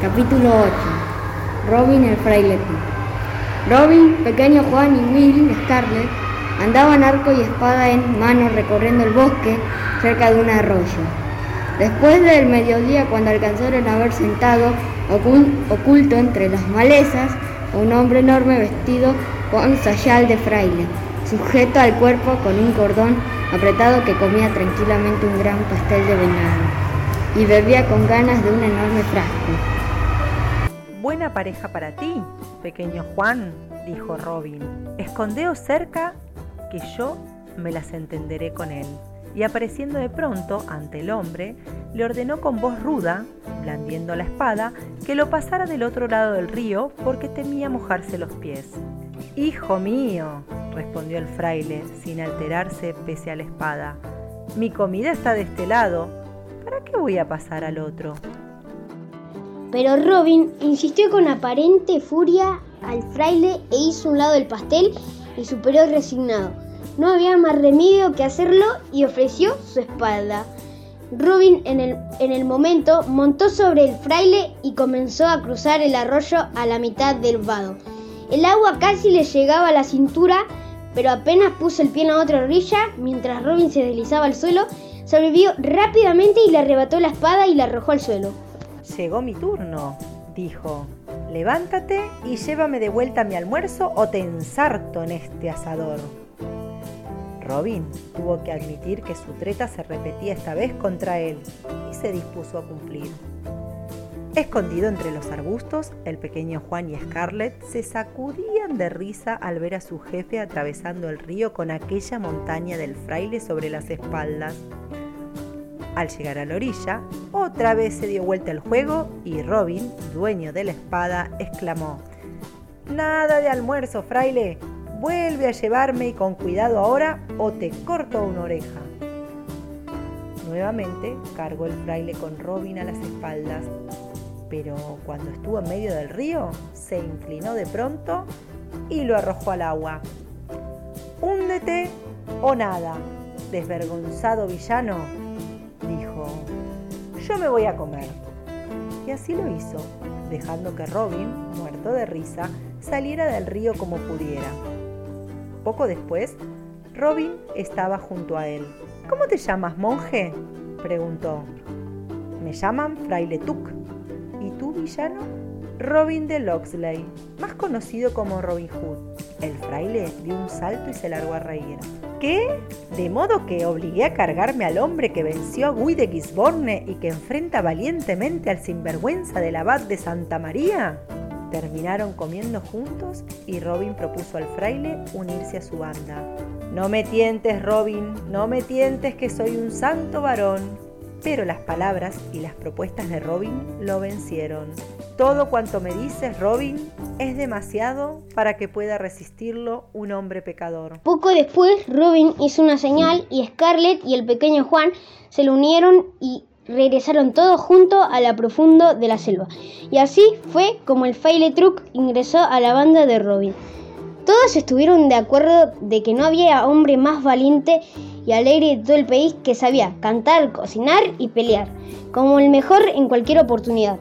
Capítulo 8. Robin el fraile Tuc. Robin, pequeño Juan y Will Scarlet andaban arco y espada en mano recorriendo el bosque cerca de un arroyo. Después del mediodía, cuando alcanzaron a ver sentado, oculto entre las malezas, a un hombre enorme vestido con sayal de fraile, sujeto al cuerpo con un cordón apretado que comía tranquilamente un gran pastel de venado y bebía con ganas de un enorme frasco. Buena pareja para ti, pequeño Juan, dijo Robin. Escondeos cerca que yo me las entenderé con él. Y apareciendo de pronto ante el hombre, le ordenó con voz ruda, blandiendo la espada, que lo pasara del otro lado del río porque temía mojarse los pies. Hijo mío, respondió el fraile, sin alterarse pese a la espada, mi comida está de este lado, ¿para qué voy a pasar al otro? Pero Robin insistió con aparente furia al fraile e hizo un lado del pastel y superó resignado. No había más remedio que hacerlo y ofreció su espalda. Robin en el, en el momento montó sobre el fraile y comenzó a cruzar el arroyo a la mitad del vado. El agua casi le llegaba a la cintura, pero apenas puso el pie en otra orilla, mientras Robin se deslizaba al suelo, sobrevivió rápidamente y le arrebató la espada y la arrojó al suelo. Llegó mi turno, dijo. Levántate y llévame de vuelta mi almuerzo o te ensarto en este asador. Robin tuvo que admitir que su treta se repetía esta vez contra él y se dispuso a cumplir. Escondido entre los arbustos, el pequeño Juan y Scarlett se sacudían de risa al ver a su jefe atravesando el río con aquella montaña del fraile sobre las espaldas. Al llegar a la orilla, otra vez se dio vuelta el juego y Robin, dueño de la espada, exclamó, Nada de almuerzo, fraile. Vuelve a llevarme y con cuidado ahora o te corto una oreja. Nuevamente cargó el fraile con Robin a las espaldas, pero cuando estuvo en medio del río, se inclinó de pronto y lo arrojó al agua. Húndete o nada, desvergonzado villano, yo me voy a comer. Y así lo hizo, dejando que Robin, muerto de risa, saliera del río como pudiera. Poco después, Robin estaba junto a él. ¿Cómo te llamas, monje? preguntó. Me llaman Fraile Tuck. ¿Y tú, villano? Robin de Loxley, más conocido como Robin Hood. El fraile dio un salto y se largó a reír. ¿Qué? ¿De modo que obligué a cargarme al hombre que venció a Guy de Gisborne y que enfrenta valientemente al sinvergüenza del abad de Santa María? Terminaron comiendo juntos y Robin propuso al fraile unirse a su banda. No me tientes, Robin, no me tientes que soy un santo varón. Pero las palabras y las propuestas de Robin lo vencieron. Todo cuanto me dices, Robin, es demasiado para que pueda resistirlo un hombre pecador. Poco después, Robin hizo una señal y Scarlett y el pequeño Juan se le unieron y regresaron todos juntos a la profundo de la selva. Y así fue como el Faile Truck ingresó a la banda de Robin. Todos estuvieron de acuerdo de que no había hombre más valiente y alegre de todo el país que sabía cantar, cocinar y pelear, como el mejor en cualquier oportunidad.